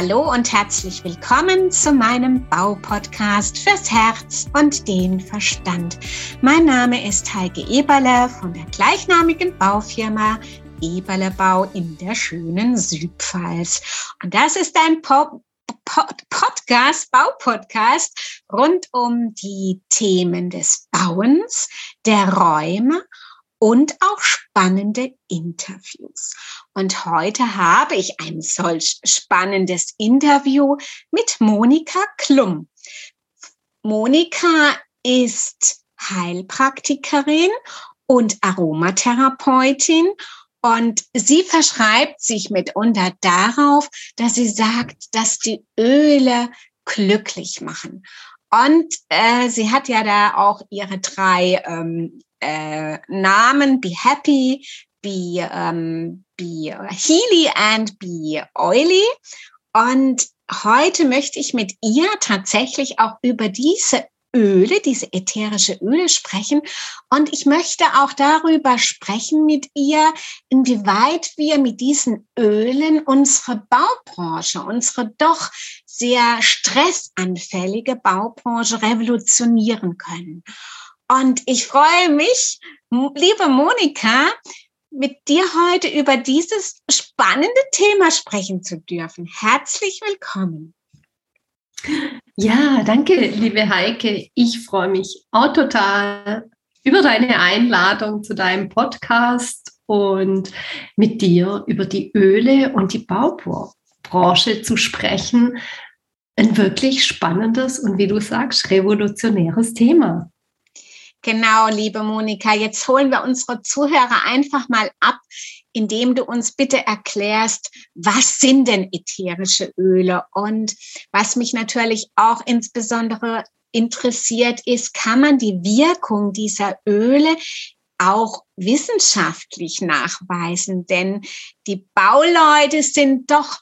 Hallo und herzlich willkommen zu meinem Baupodcast fürs Herz und den Verstand. Mein Name ist Heike Eberle von der gleichnamigen Baufirma Eberle Bau in der schönen Südpfalz. Und das ist ein po Pod Podcast, Baupodcast rund um die Themen des Bauens, der Räume und auch spannende Interviews. Und heute habe ich ein solch spannendes Interview mit Monika Klum. Monika ist Heilpraktikerin und Aromatherapeutin und sie verschreibt sich mitunter darauf, dass sie sagt, dass die Öle glücklich machen. Und äh, sie hat ja da auch ihre drei ähm, äh, Namen, Be Happy, Be, ähm, be Healy and Be Oily. Und heute möchte ich mit ihr tatsächlich auch über diese Öle, diese ätherische Öle sprechen. Und ich möchte auch darüber sprechen mit ihr, inwieweit wir mit diesen Ölen unsere Baubranche, unsere doch sehr stressanfällige Baubranche revolutionieren können. Und ich freue mich, liebe Monika, mit dir heute über dieses spannende Thema sprechen zu dürfen. Herzlich willkommen. Ja, danke, liebe Heike. Ich freue mich auch total über deine Einladung zu deinem Podcast und mit dir über die Öle und die Baubranche zu sprechen. Ein wirklich spannendes und wie du sagst, revolutionäres Thema. Genau, liebe Monika, jetzt holen wir unsere Zuhörer einfach mal ab, indem du uns bitte erklärst, was sind denn ätherische Öle? Und was mich natürlich auch insbesondere interessiert ist, kann man die Wirkung dieser Öle auch wissenschaftlich nachweisen? Denn die Bauleute sind doch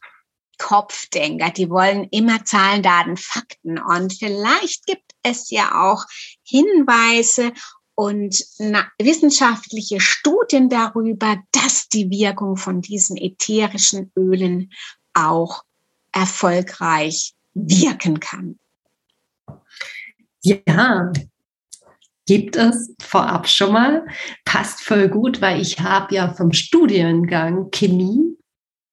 Kopfdenker, die wollen immer Zahlen, Daten, Fakten. Und vielleicht gibt es ja auch Hinweise und wissenschaftliche Studien darüber, dass die Wirkung von diesen ätherischen Ölen auch erfolgreich wirken kann. Ja, gibt es vorab schon mal. Passt voll gut, weil ich habe ja vom Studiengang Chemie,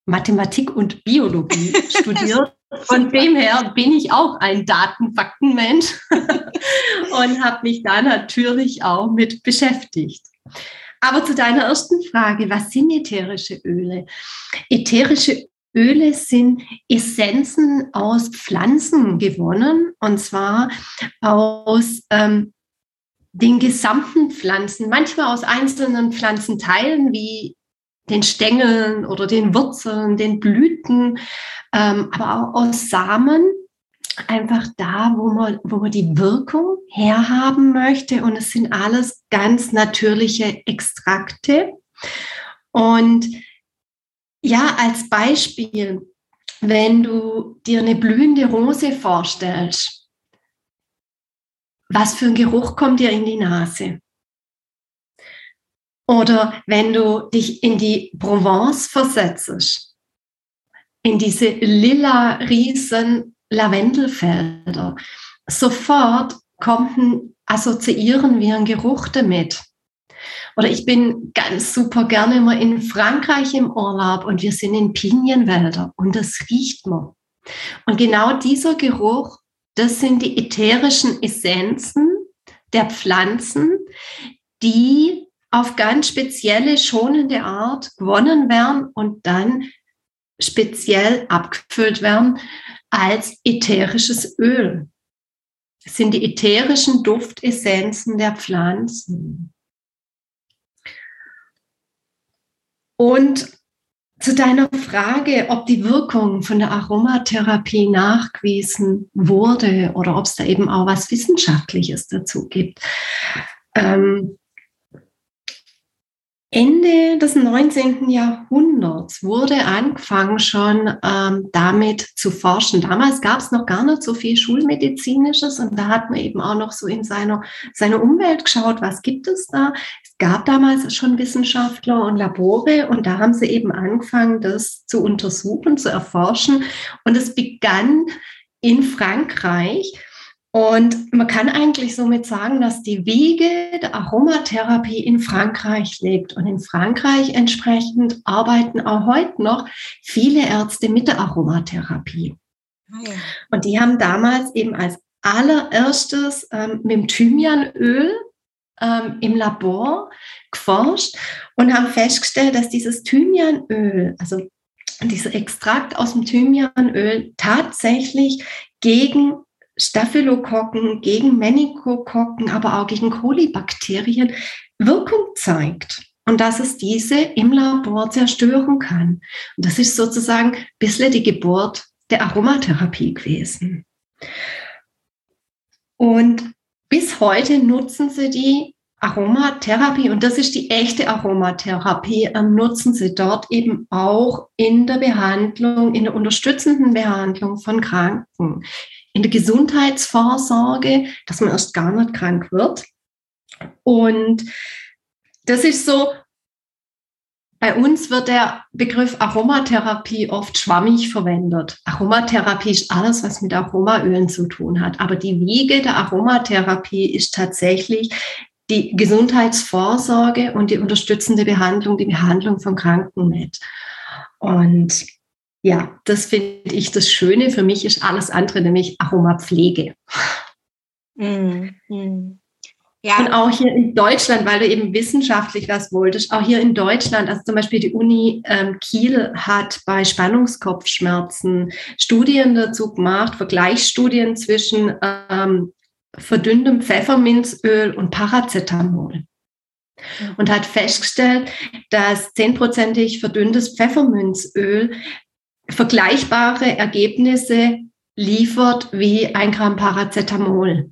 Mathematik und Biologie studiert von dem her bin ich auch ein Datenfaktenmensch und habe mich da natürlich auch mit beschäftigt. Aber zu deiner ersten Frage, was sind ätherische Öle? Ätherische Öle sind Essenzen aus Pflanzen gewonnen und zwar aus ähm, den gesamten Pflanzen, manchmal aus einzelnen Pflanzenteilen wie den Stängeln oder den Wurzeln, den Blüten, ähm, aber auch aus Samen, einfach da, wo man, wo man die Wirkung herhaben möchte. Und es sind alles ganz natürliche Extrakte. Und ja, als Beispiel, wenn du dir eine blühende Rose vorstellst, was für ein Geruch kommt dir in die Nase? Oder wenn du dich in die Provence versetzt, in diese lila riesen Lavendelfelder, sofort kommt assoziieren wir einen Geruch damit. Oder ich bin ganz super gerne immer in Frankreich im Urlaub und wir sind in Pinienwälder und das riecht man. Und genau dieser Geruch, das sind die ätherischen Essenzen der Pflanzen, die auf ganz spezielle, schonende Art gewonnen werden und dann speziell abgefüllt werden als ätherisches Öl. Das sind die ätherischen Duftessenzen der Pflanzen. Und zu deiner Frage, ob die Wirkung von der Aromatherapie nachgewiesen wurde oder ob es da eben auch was Wissenschaftliches dazu gibt. Ähm, Ende des 19. Jahrhunderts wurde angefangen schon ähm, damit zu forschen. Damals gab es noch gar nicht so viel Schulmedizinisches und da hat man eben auch noch so in seiner, seiner Umwelt geschaut, was gibt es da. Es gab damals schon Wissenschaftler und Labore und da haben sie eben angefangen, das zu untersuchen, zu erforschen. Und es begann in Frankreich und man kann eigentlich somit sagen, dass die Wiege der Aromatherapie in Frankreich liegt. Und in Frankreich entsprechend arbeiten auch heute noch viele Ärzte mit der Aromatherapie. Ah, ja. Und die haben damals eben als allererstes ähm, mit dem Thymianöl ähm, im Labor geforscht und haben festgestellt, dass dieses Thymianöl, also dieser Extrakt aus dem Thymianöl tatsächlich gegen Staphylokokken, gegen Meningokokken, aber auch gegen Kolibakterien Wirkung zeigt und dass es diese im Labor zerstören kann. Und das ist sozusagen ein bisschen die Geburt der Aromatherapie gewesen. Und bis heute nutzen sie die Aromatherapie, und das ist die echte Aromatherapie, ähm, nutzen sie dort eben auch in der Behandlung, in der unterstützenden Behandlung von Kranken in der Gesundheitsvorsorge, dass man erst gar nicht krank wird. Und das ist so, bei uns wird der Begriff Aromatherapie oft schwammig verwendet. Aromatherapie ist alles, was mit Aromaölen zu tun hat. Aber die Wiege der Aromatherapie ist tatsächlich die Gesundheitsvorsorge und die unterstützende Behandlung, die Behandlung von Kranken mit. Und ja, das finde ich das Schöne. Für mich ist alles andere nämlich Aromapflege. Mm, mm. Ja. Und auch hier in Deutschland, weil du eben wissenschaftlich was wolltest, auch hier in Deutschland, also zum Beispiel die Uni ähm, Kiel hat bei Spannungskopfschmerzen Studien dazu gemacht, Vergleichsstudien zwischen ähm, verdünntem Pfefferminzöl und Paracetamol. Und hat festgestellt, dass zehnprozentig verdünntes Pfefferminzöl vergleichbare Ergebnisse liefert wie ein Gramm Paracetamol.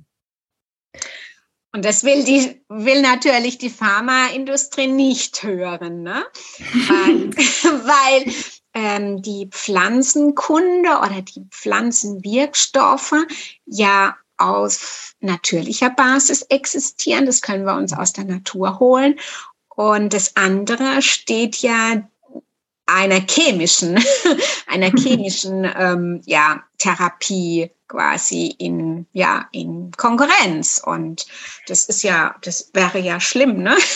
Und das will, die, will natürlich die Pharmaindustrie nicht hören, ne? weil, weil ähm, die Pflanzenkunde oder die Pflanzenwirkstoffe ja auf natürlicher Basis existieren. Das können wir uns aus der Natur holen. Und das andere steht ja einer chemischen, einer chemischen ähm, ja, Therapie quasi in, ja, in Konkurrenz. Und das ist ja, das wäre ja schlimm, ne?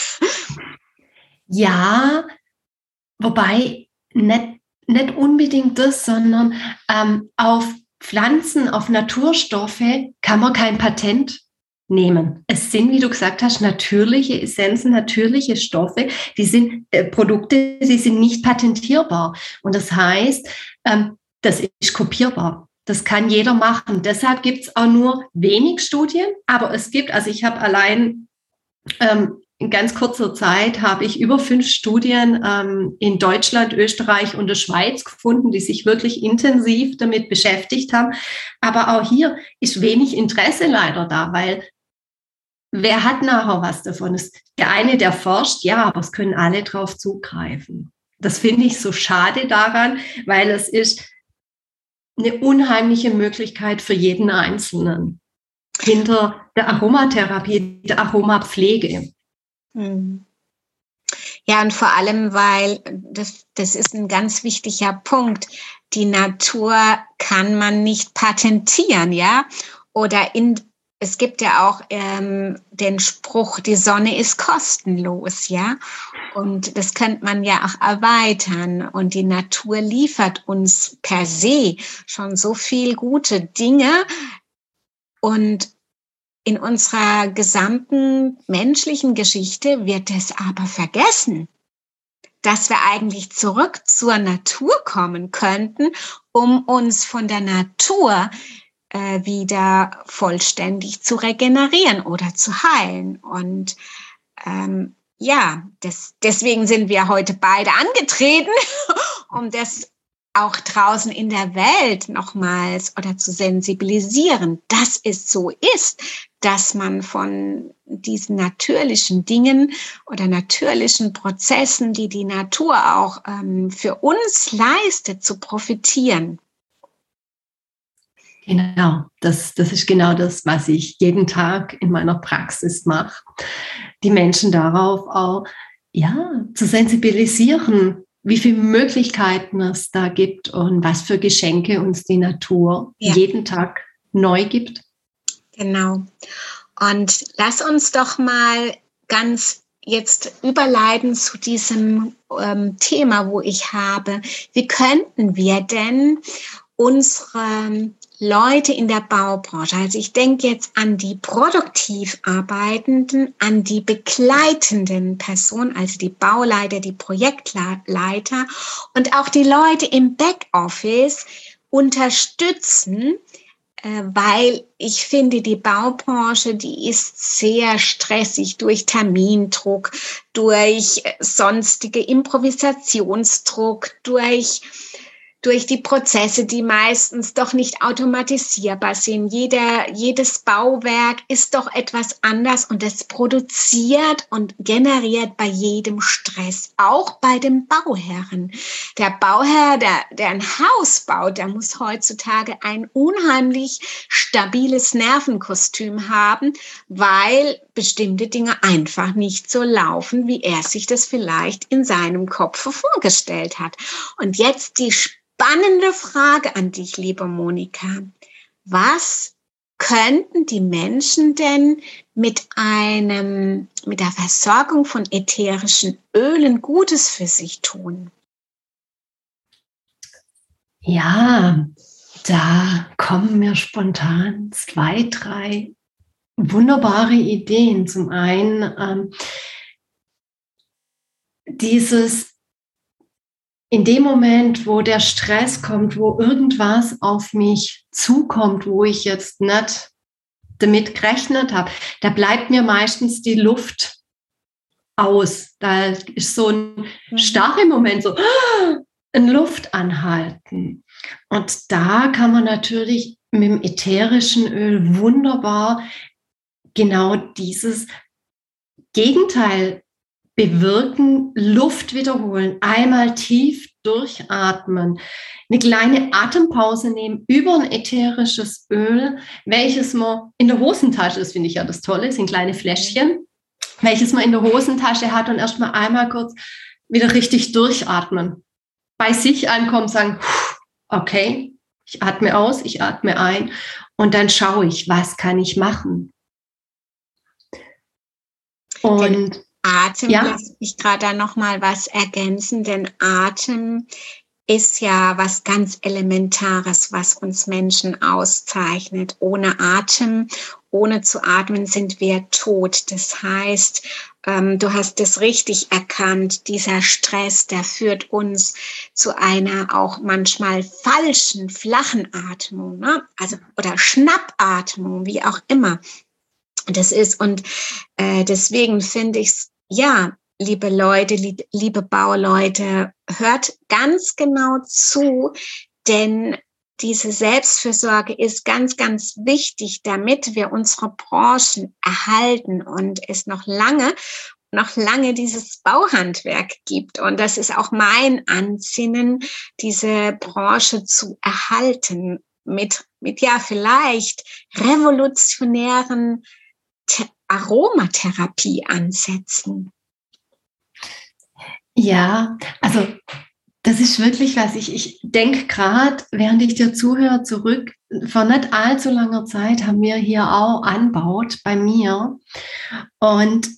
Ja, wobei nicht, nicht unbedingt das, sondern ähm, auf Pflanzen, auf Naturstoffe kann man kein Patent nehmen. Es sind, wie du gesagt hast, natürliche Essenzen, natürliche Stoffe, die sind äh, Produkte, die sind nicht patentierbar. Und das heißt, ähm, das ist kopierbar. Das kann jeder machen. Deshalb gibt es auch nur wenig Studien, aber es gibt, also ich habe allein ähm, in ganz kurzer Zeit habe ich über fünf Studien ähm, in Deutschland, Österreich und der Schweiz gefunden, die sich wirklich intensiv damit beschäftigt haben. Aber auch hier ist wenig Interesse leider da, weil wer hat nachher was davon? Ist der eine, der forscht, ja, aber es können alle drauf zugreifen. Das finde ich so schade daran, weil es ist eine unheimliche Möglichkeit für jeden Einzelnen hinter der Aromatherapie, der Aromapflege. Hm. Ja, und vor allem, weil das, das ist ein ganz wichtiger Punkt. Die Natur kann man nicht patentieren, ja? Oder in, es gibt ja auch ähm, den Spruch, die Sonne ist kostenlos, ja. Und das könnte man ja auch erweitern. Und die Natur liefert uns per se schon so viel gute Dinge. Und in unserer gesamten menschlichen Geschichte wird es aber vergessen, dass wir eigentlich zurück zur Natur kommen könnten, um uns von der Natur äh, wieder vollständig zu regenerieren oder zu heilen. Und ähm, ja, das, deswegen sind wir heute beide angetreten, um das auch draußen in der Welt nochmals oder zu sensibilisieren, dass es so ist, dass man von diesen natürlichen Dingen oder natürlichen Prozessen, die die Natur auch ähm, für uns leistet, zu profitieren. Genau, das, das ist genau das, was ich jeden Tag in meiner Praxis mache. Die Menschen darauf auch ja, zu sensibilisieren, wie viele Möglichkeiten es da gibt und was für Geschenke uns die Natur ja. jeden Tag neu gibt. Genau. Und lass uns doch mal ganz jetzt überleiten zu diesem ähm, Thema, wo ich habe, wie könnten wir denn unsere Leute in der Baubranche, also ich denke jetzt an die produktiv Arbeitenden, an die begleitenden Personen, also die Bauleiter, die Projektleiter und auch die Leute im Backoffice unterstützen, äh, weil ich finde, die Baubranche, die ist sehr stressig durch Termindruck, durch sonstige Improvisationsdruck, durch durch die Prozesse, die meistens doch nicht automatisierbar sind. Jeder, jedes Bauwerk ist doch etwas anders und es produziert und generiert bei jedem Stress, auch bei dem Bauherren. Der Bauherr, der, der ein Haus baut, der muss heutzutage ein unheimlich stabiles Nervenkostüm haben, weil bestimmte Dinge einfach nicht so laufen, wie er sich das vielleicht in seinem Kopf vorgestellt hat. Und jetzt die spannende Frage an dich, liebe Monika. Was könnten die Menschen denn mit einem, mit der Versorgung von ätherischen Ölen Gutes für sich tun? Ja, da kommen mir spontan zwei, drei wunderbare Ideen. Zum einen ähm, dieses in dem Moment, wo der Stress kommt, wo irgendwas auf mich zukommt, wo ich jetzt nicht damit gerechnet habe, da bleibt mir meistens die Luft aus. Da ist so ein mhm. starrer Moment, so ein Luftanhalten. Und da kann man natürlich mit dem ätherischen Öl wunderbar genau dieses Gegenteil bewirken, Luft wiederholen, einmal tief durchatmen, eine kleine Atempause nehmen über ein ätherisches Öl, welches man in der Hosentasche ist, finde ich ja das Tolle, sind kleine Fläschchen, welches man in der Hosentasche hat und erstmal einmal kurz wieder richtig durchatmen. Bei sich ankommen, sagen, okay, ich atme aus, ich atme ein und dann schaue ich, was kann ich machen. Und Atem, ja. lass mich gerade da nochmal was ergänzen, denn Atem ist ja was ganz Elementares, was uns Menschen auszeichnet. Ohne Atem, ohne zu atmen sind wir tot. Das heißt, ähm, du hast es richtig erkannt, dieser Stress, der führt uns zu einer auch manchmal falschen, flachen Atmung, ne? also oder Schnappatmung, wie auch immer das ist. Und äh, deswegen finde ich es ja, liebe Leute, liebe Bauleute, hört ganz genau zu, denn diese Selbstfürsorge ist ganz, ganz wichtig, damit wir unsere Branchen erhalten und es noch lange, noch lange dieses Bauhandwerk gibt. Und das ist auch mein Ansinnen, diese Branche zu erhalten mit, mit ja, vielleicht revolutionären Aromatherapie ansetzen? Ja, also das ist wirklich was. Ich, ich denke gerade, während ich dir zuhöre, zurück, vor nicht allzu langer Zeit haben wir hier auch anbaut bei mir. Und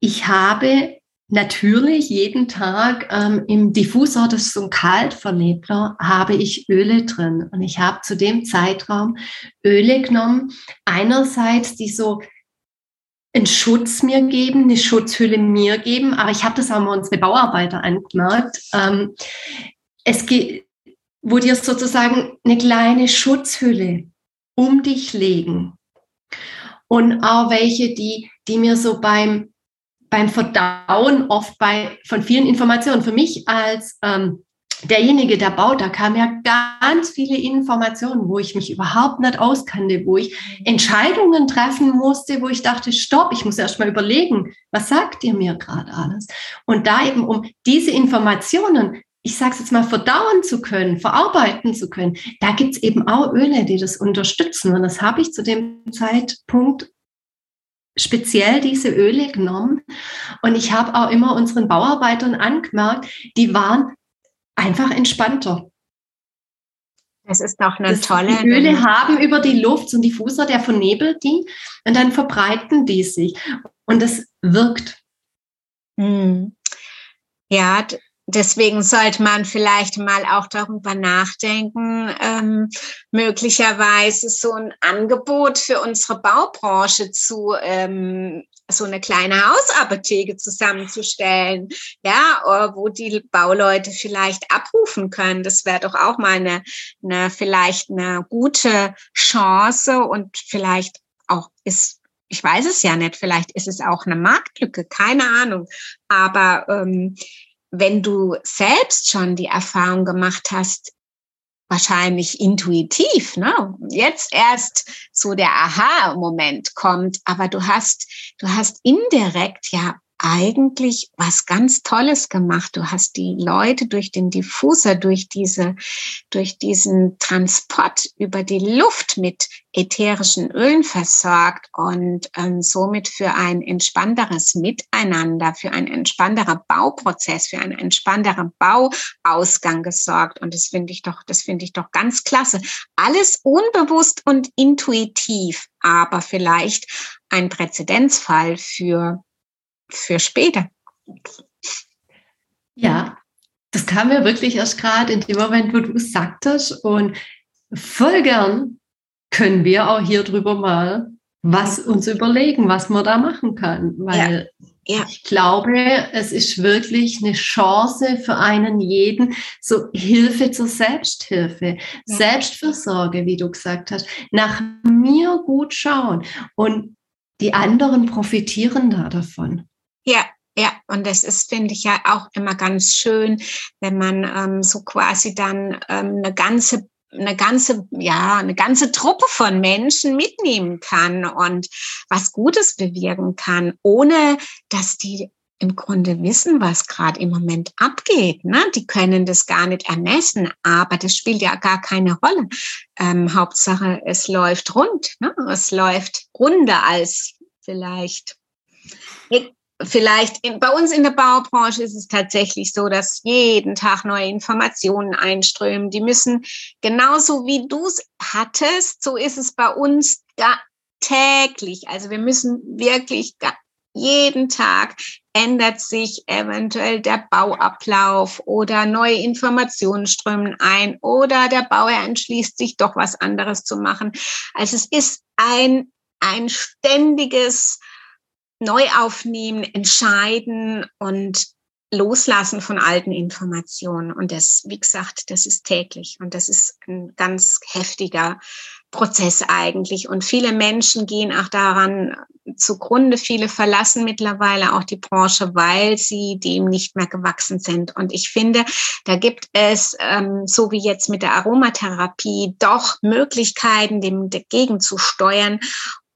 ich habe natürlich jeden Tag ähm, im Diffusor, das ist so ein Kaltverlebler, habe ich Öle drin. Und ich habe zu dem Zeitraum Öle genommen. Einerseits, die so einen Schutz mir geben, eine Schutzhülle mir geben. Aber ich habe das auch mal unsere Bauarbeiter angemerkt. Ähm, es geht, wo dir sozusagen eine kleine Schutzhülle um dich legen. Und auch welche, die, die mir so beim, beim Verdauen oft bei, von vielen Informationen für mich als ähm, derjenige, der baut, da kamen ja ganz viele Informationen, wo ich mich überhaupt nicht auskannte, wo ich Entscheidungen treffen musste, wo ich dachte, stopp, ich muss erst mal überlegen, was sagt ihr mir gerade alles? Und da eben, um diese Informationen, ich sage es jetzt mal, verdauen zu können, verarbeiten zu können, da gibt es eben auch Öle, die das unterstützen. Und das habe ich zu dem Zeitpunkt speziell diese Öle genommen. Und ich habe auch immer unseren Bauarbeitern angemerkt, die waren einfach entspannter. Das ist doch eine das, tolle. Die Öle haben über die Luft so ein Diffuser, der vernebelt die und dann verbreiten die sich. Und das wirkt. Hm. Ja, deswegen sollte man vielleicht mal auch darüber nachdenken, ähm, möglicherweise so ein Angebot für unsere Baubranche zu ähm, so eine kleine Hausapotheke zusammenzustellen, ja, wo die Bauleute vielleicht abrufen können. Das wäre doch auch mal eine, eine vielleicht eine gute Chance und vielleicht auch ist ich weiß es ja nicht, vielleicht ist es auch eine Marktlücke, keine Ahnung. Aber ähm, wenn du selbst schon die Erfahrung gemacht hast, wahrscheinlich intuitiv, ne? Jetzt erst so der Aha-Moment kommt, aber du hast, du hast indirekt ja eigentlich was ganz Tolles gemacht. Du hast die Leute durch den Diffuser, durch diese, durch diesen Transport über die Luft mit ätherischen Ölen versorgt und ähm, somit für ein entspannteres Miteinander, für ein entspannterer Bauprozess, für einen entspannteren Bauausgang gesorgt. Und das finde ich doch, das finde ich doch ganz klasse. Alles unbewusst und intuitiv, aber vielleicht ein Präzedenzfall für für später. Ja, das kam mir wirklich erst gerade in dem Moment, wo du es sagtest. Und voll gern können wir auch hier drüber mal was uns überlegen, was man da machen kann. Weil ja. Ja. ich glaube, es ist wirklich eine Chance für einen jeden, so Hilfe zur Selbsthilfe, ja. Selbstfürsorge, wie du gesagt hast, nach mir gut schauen. Und die anderen profitieren da davon. Ja, ja, und das ist, finde ich ja auch immer ganz schön, wenn man ähm, so quasi dann ähm, eine ganze eine ganze, ja, eine ganze Truppe von Menschen mitnehmen kann und was Gutes bewirken kann, ohne dass die im Grunde wissen, was gerade im Moment abgeht. Ne? Die können das gar nicht ermessen, aber das spielt ja gar keine Rolle. Ähm, Hauptsache, es läuft rund. Ne? Es läuft runder als vielleicht vielleicht in, bei uns in der Baubranche ist es tatsächlich so, dass jeden Tag neue Informationen einströmen. Die müssen genauso wie du es hattest, so ist es bei uns täglich. Also wir müssen wirklich jeden Tag ändert sich eventuell der Bauablauf oder neue Informationen strömen ein oder der Bauer entschließt sich doch was anderes zu machen. Also es ist ein, ein ständiges neu aufnehmen, entscheiden und loslassen von alten Informationen. Und das, wie gesagt, das ist täglich und das ist ein ganz heftiger Prozess eigentlich. Und viele Menschen gehen auch daran zugrunde. Viele verlassen mittlerweile auch die Branche, weil sie dem nicht mehr gewachsen sind. Und ich finde, da gibt es, ähm, so wie jetzt mit der Aromatherapie, doch Möglichkeiten, dem dagegen zu steuern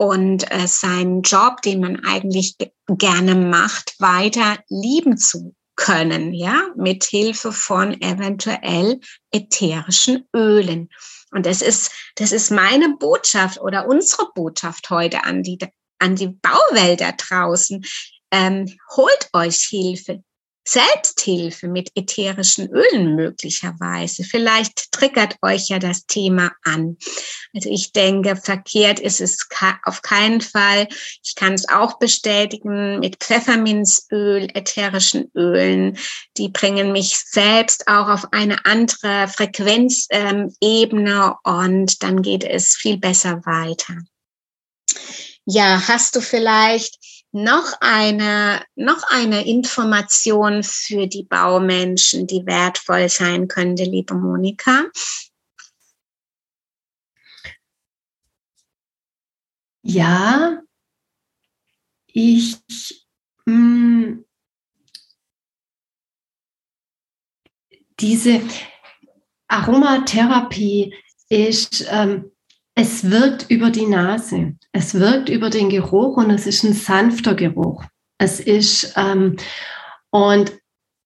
und äh, seinen Job, den man eigentlich gerne macht, weiter lieben zu können, ja, mit Hilfe von eventuell ätherischen Ölen. Und das ist, das ist meine Botschaft oder unsere Botschaft heute an die, an die Bauwelt da draußen. Ähm, holt euch Hilfe, Selbsthilfe mit ätherischen Ölen möglicherweise. Vielleicht triggert euch ja das Thema an. Also ich denke, verkehrt ist es auf keinen Fall. Ich kann es auch bestätigen mit Pfefferminzöl, ätherischen Ölen. Die bringen mich selbst auch auf eine andere Frequenzebene ähm, und dann geht es viel besser weiter. Ja, hast du vielleicht noch eine, noch eine Information für die Baumenschen, die wertvoll sein könnte, liebe Monika? Ja, ich mh, mm, diese Aromatherapie ist, ähm, es wirkt über die Nase, es wirkt über den Geruch und es ist ein sanfter Geruch. Es ist, ähm, und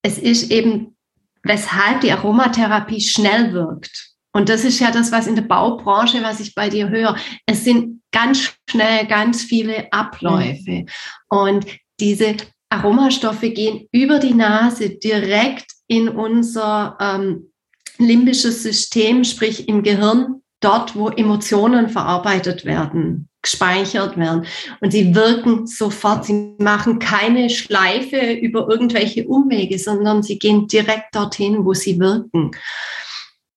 es ist eben, weshalb die Aromatherapie schnell wirkt. Und das ist ja das, was in der Baubranche, was ich bei dir höre. Es sind ganz schnell ganz viele Abläufe. Und diese Aromastoffe gehen über die Nase direkt in unser ähm, limbisches System, sprich im Gehirn, dort, wo Emotionen verarbeitet werden, gespeichert werden. Und sie wirken sofort. Sie machen keine Schleife über irgendwelche Umwege, sondern sie gehen direkt dorthin, wo sie wirken.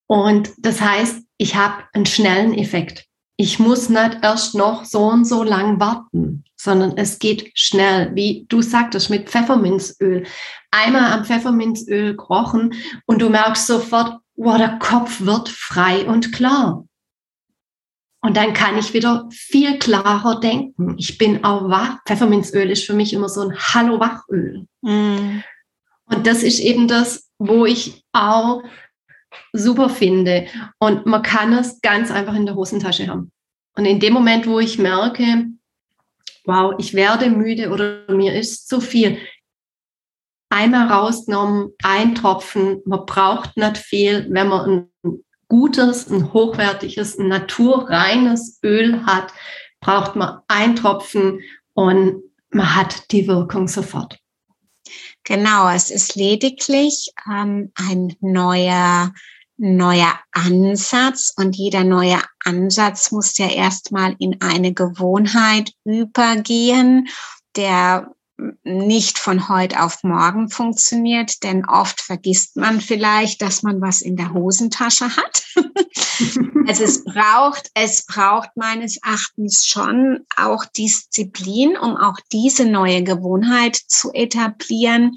Und das heißt, ich habe einen schnellen Effekt. Ich muss nicht erst noch so und so lang warten, sondern es geht schnell, wie du sagtest, mit Pfefferminzöl. Einmal am Pfefferminzöl krochen und du merkst sofort, wow, der Kopf wird frei und klar. Und dann kann ich wieder viel klarer denken. Ich bin auch wach. Pfefferminzöl ist für mich immer so ein Hallo-Wachöl. Mm. Und das ist eben das, wo ich auch super finde. Und man kann es ganz einfach in der Hosentasche haben. Und in dem Moment, wo ich merke, wow, ich werde müde oder mir ist zu viel, einmal rausgenommen, ein Tropfen, man braucht nicht viel, wenn man ein gutes, ein hochwertiges, ein naturreines Öl hat, braucht man ein Tropfen und man hat die Wirkung sofort. Genau, es ist lediglich ähm, ein neuer, neuer Ansatz und jeder neue Ansatz muss ja erstmal in eine Gewohnheit übergehen, der nicht von heute auf morgen funktioniert, denn oft vergisst man vielleicht, dass man was in der Hosentasche hat. also es braucht, es braucht meines Erachtens schon auch Disziplin, um auch diese neue Gewohnheit zu etablieren.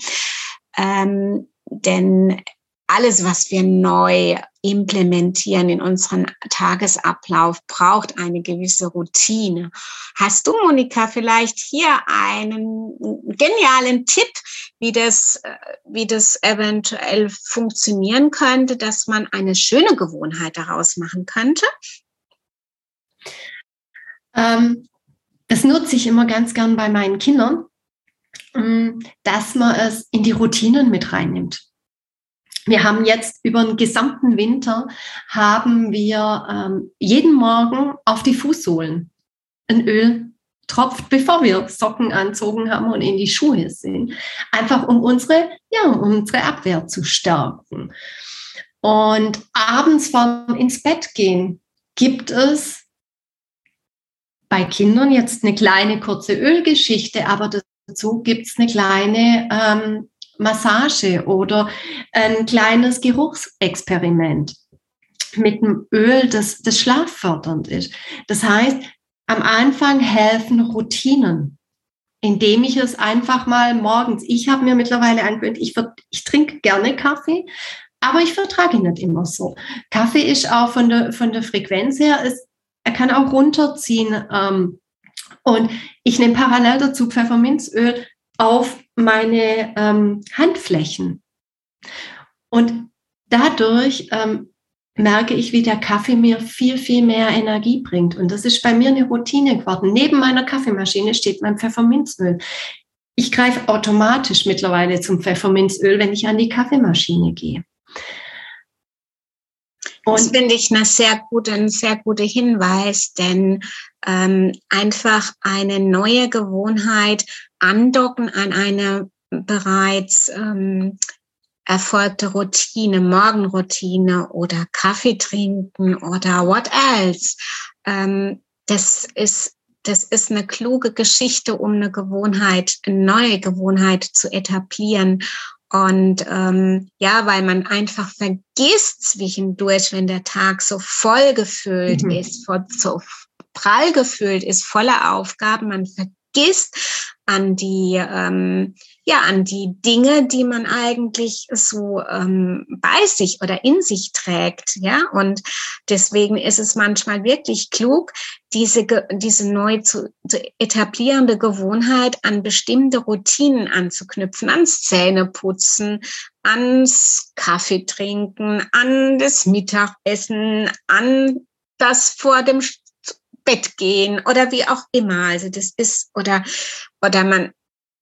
Ähm, denn alles, was wir neu implementieren in unseren Tagesablauf, braucht eine gewisse Routine. Hast du, Monika, vielleicht hier einen genialen Tipp, wie das, äh, wie das eventuell funktionieren könnte, dass man eine schöne Gewohnheit daraus machen könnte? Ähm, das nutze ich immer ganz gern bei meinen Kindern, mm, dass man es in die Routinen mit reinnimmt. Wir haben jetzt über den gesamten Winter haben wir ähm, jeden Morgen auf die Fußsohlen ein Öl tropft, bevor wir Socken anzogen haben und in die Schuhe sind. Einfach um unsere, ja, um unsere Abwehr zu stärken. Und abends vorm ins Bett gehen gibt es bei Kindern jetzt eine kleine kurze Ölgeschichte, aber dazu gibt es eine kleine ähm, Massage oder ein kleines Geruchsexperiment mit einem Öl, das, das schlaffördernd ist. Das heißt, am Anfang helfen Routinen, indem ich es einfach mal morgens, ich habe mir mittlerweile angewöhnt, ich, ich trinke gerne Kaffee, aber ich vertrage ihn nicht immer so. Kaffee ist auch von der, von der Frequenz her, ist, er kann auch runterziehen. Ähm, und ich nehme parallel dazu Pfefferminzöl auf meine ähm, Handflächen. Und dadurch ähm, merke ich, wie der Kaffee mir viel, viel mehr Energie bringt. Und das ist bei mir eine Routine geworden. Neben meiner Kaffeemaschine steht mein Pfefferminzöl. Ich greife automatisch mittlerweile zum Pfefferminzöl, wenn ich an die Kaffeemaschine gehe. Und das finde ich eine sehr gute, ein sehr guter Hinweis, denn ähm, einfach eine neue Gewohnheit andocken an eine bereits ähm, erfolgte Routine, Morgenroutine oder Kaffee trinken oder what else. Ähm, das ist das ist eine kluge Geschichte, um eine Gewohnheit, eine neue Gewohnheit zu etablieren. Und ähm, ja, weil man einfach vergisst zwischendurch, wenn der Tag so voll gefüllt mhm. ist, so prall gefüllt ist, voller Aufgaben, man vergisst an die, ähm, ja, an die Dinge, die man eigentlich so ähm, bei sich oder in sich trägt, ja. Und deswegen ist es manchmal wirklich klug, diese, diese neu zu, zu etablierende Gewohnheit an bestimmte Routinen anzuknüpfen, ans Zähneputzen, ans Kaffee trinken, an das Mittagessen, an das vor dem Bett gehen oder wie auch immer. Also das ist, oder, oder man,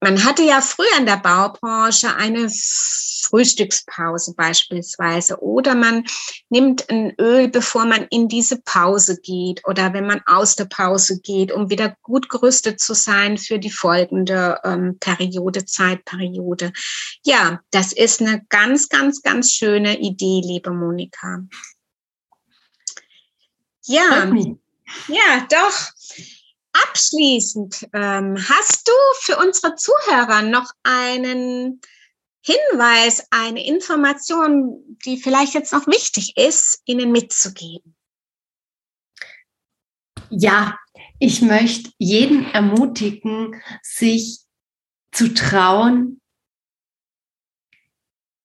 man hatte ja früher in der Baubranche eine Frühstückspause beispielsweise oder man nimmt ein Öl, bevor man in diese Pause geht oder wenn man aus der Pause geht, um wieder gut gerüstet zu sein für die folgende ähm, Periode, Zeitperiode. Ja, das ist eine ganz, ganz, ganz schöne Idee, liebe Monika. Ja, ja, doch. Abschließend, ähm, hast du für unsere Zuhörer noch einen Hinweis, eine Information, die vielleicht jetzt noch wichtig ist, ihnen mitzugeben? Ja, ich möchte jeden ermutigen, sich zu trauen,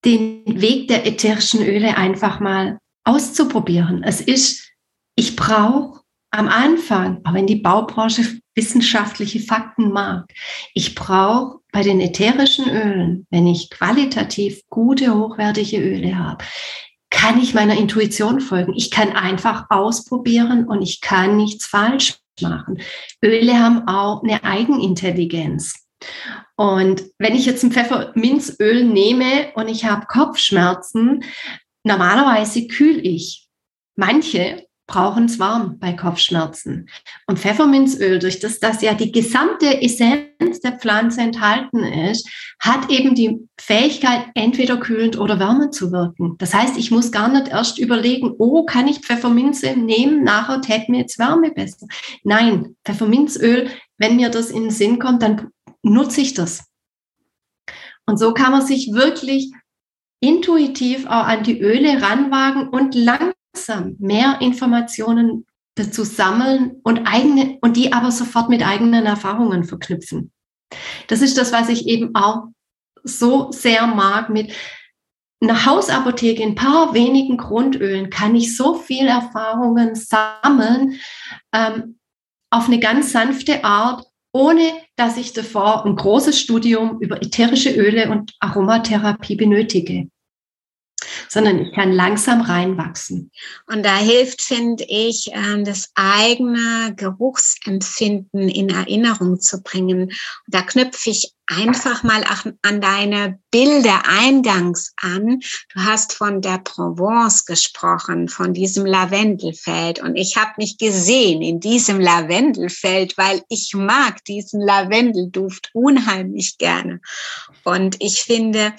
den Weg der ätherischen Öle einfach mal auszuprobieren. Es ist, ich brauche am Anfang, auch wenn die Baubranche wissenschaftliche Fakten mag, ich brauche bei den ätherischen Ölen, wenn ich qualitativ gute, hochwertige Öle habe, kann ich meiner Intuition folgen. Ich kann einfach ausprobieren und ich kann nichts falsch machen. Öle haben auch eine Eigenintelligenz. Und wenn ich jetzt ein Pfefferminzöl nehme und ich habe Kopfschmerzen, normalerweise kühl ich. Manche brauchen es warm bei Kopfschmerzen. Und Pfefferminzöl, durch das das ja die gesamte Essenz der Pflanze enthalten ist, hat eben die Fähigkeit, entweder kühlend oder wärmend zu wirken. Das heißt, ich muss gar nicht erst überlegen, oh, kann ich Pfefferminze nehmen, nachher täte mir jetzt Wärme besser. Nein, Pfefferminzöl, wenn mir das in den Sinn kommt, dann nutze ich das. Und so kann man sich wirklich intuitiv auch an die Öle ranwagen und lang mehr Informationen dazu sammeln und eigene, und die aber sofort mit eigenen Erfahrungen verknüpfen. Das ist das, was ich eben auch so sehr mag mit einer Hausapotheke, in ein paar wenigen Grundölen kann ich so viel Erfahrungen sammeln, ähm, auf eine ganz sanfte Art, ohne dass ich davor ein großes Studium über ätherische Öle und Aromatherapie benötige sondern ich kann langsam reinwachsen. Und da hilft, finde ich, ähm, das eigene Geruchsempfinden in Erinnerung zu bringen. Da knüpfe ich einfach mal an deine Bilder eingangs an. Du hast von der Provence gesprochen, von diesem Lavendelfeld. Und ich habe mich gesehen in diesem Lavendelfeld, weil ich mag diesen Lavendelduft unheimlich gerne. Und ich finde,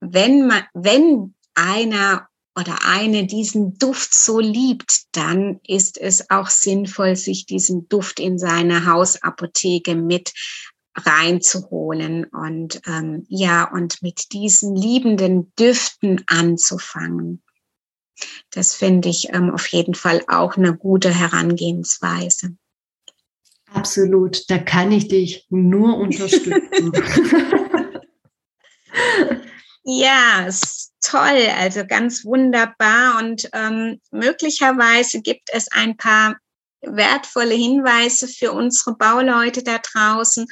wenn man, wenn einer oder eine diesen Duft so liebt, dann ist es auch sinnvoll, sich diesen Duft in seine Hausapotheke mit reinzuholen und ähm, ja und mit diesen liebenden Düften anzufangen. Das finde ich ähm, auf jeden Fall auch eine gute Herangehensweise. Absolut, da kann ich dich nur unterstützen. Ja, es toll, also ganz wunderbar. Und ähm, möglicherweise gibt es ein paar wertvolle Hinweise für unsere Bauleute da draußen.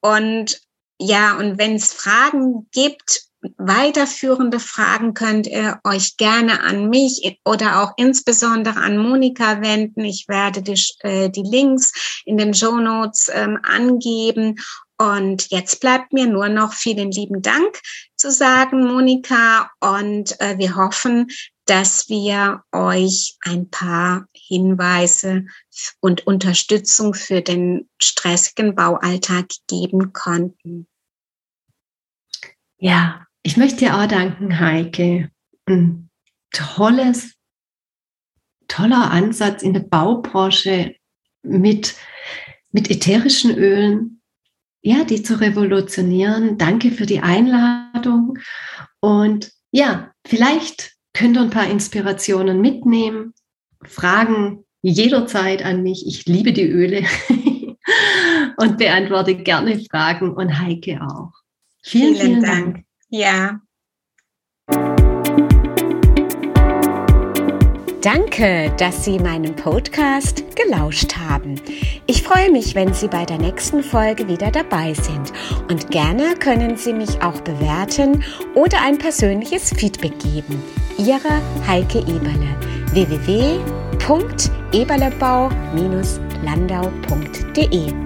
Und ja, und wenn es Fragen gibt, weiterführende Fragen könnt ihr euch gerne an mich oder auch insbesondere an Monika wenden. Ich werde die, äh, die Links in den Show Notes ähm, angeben und jetzt bleibt mir nur noch vielen lieben Dank zu sagen, Monika. Und äh, wir hoffen, dass wir euch ein paar Hinweise und Unterstützung für den stressigen Baualltag geben konnten. Ja, ich möchte dir auch danken, Heike. Ein tolles, toller Ansatz in der Baubranche mit, mit ätherischen Ölen, ja, die zu revolutionieren. Danke für die Einladung. Und ja, vielleicht könnt ihr ein paar Inspirationen mitnehmen, Fragen jederzeit an mich. Ich liebe die Öle. und beantworte gerne Fragen und Heike auch. Vielen, vielen, vielen Dank. Dank. Ja. Danke, dass Sie meinem Podcast gelauscht haben. Ich freue mich, wenn Sie bei der nächsten Folge wieder dabei sind. Und gerne können Sie mich auch bewerten oder ein persönliches Feedback geben. Ihre Heike Eberle www.eberlebau-landau.de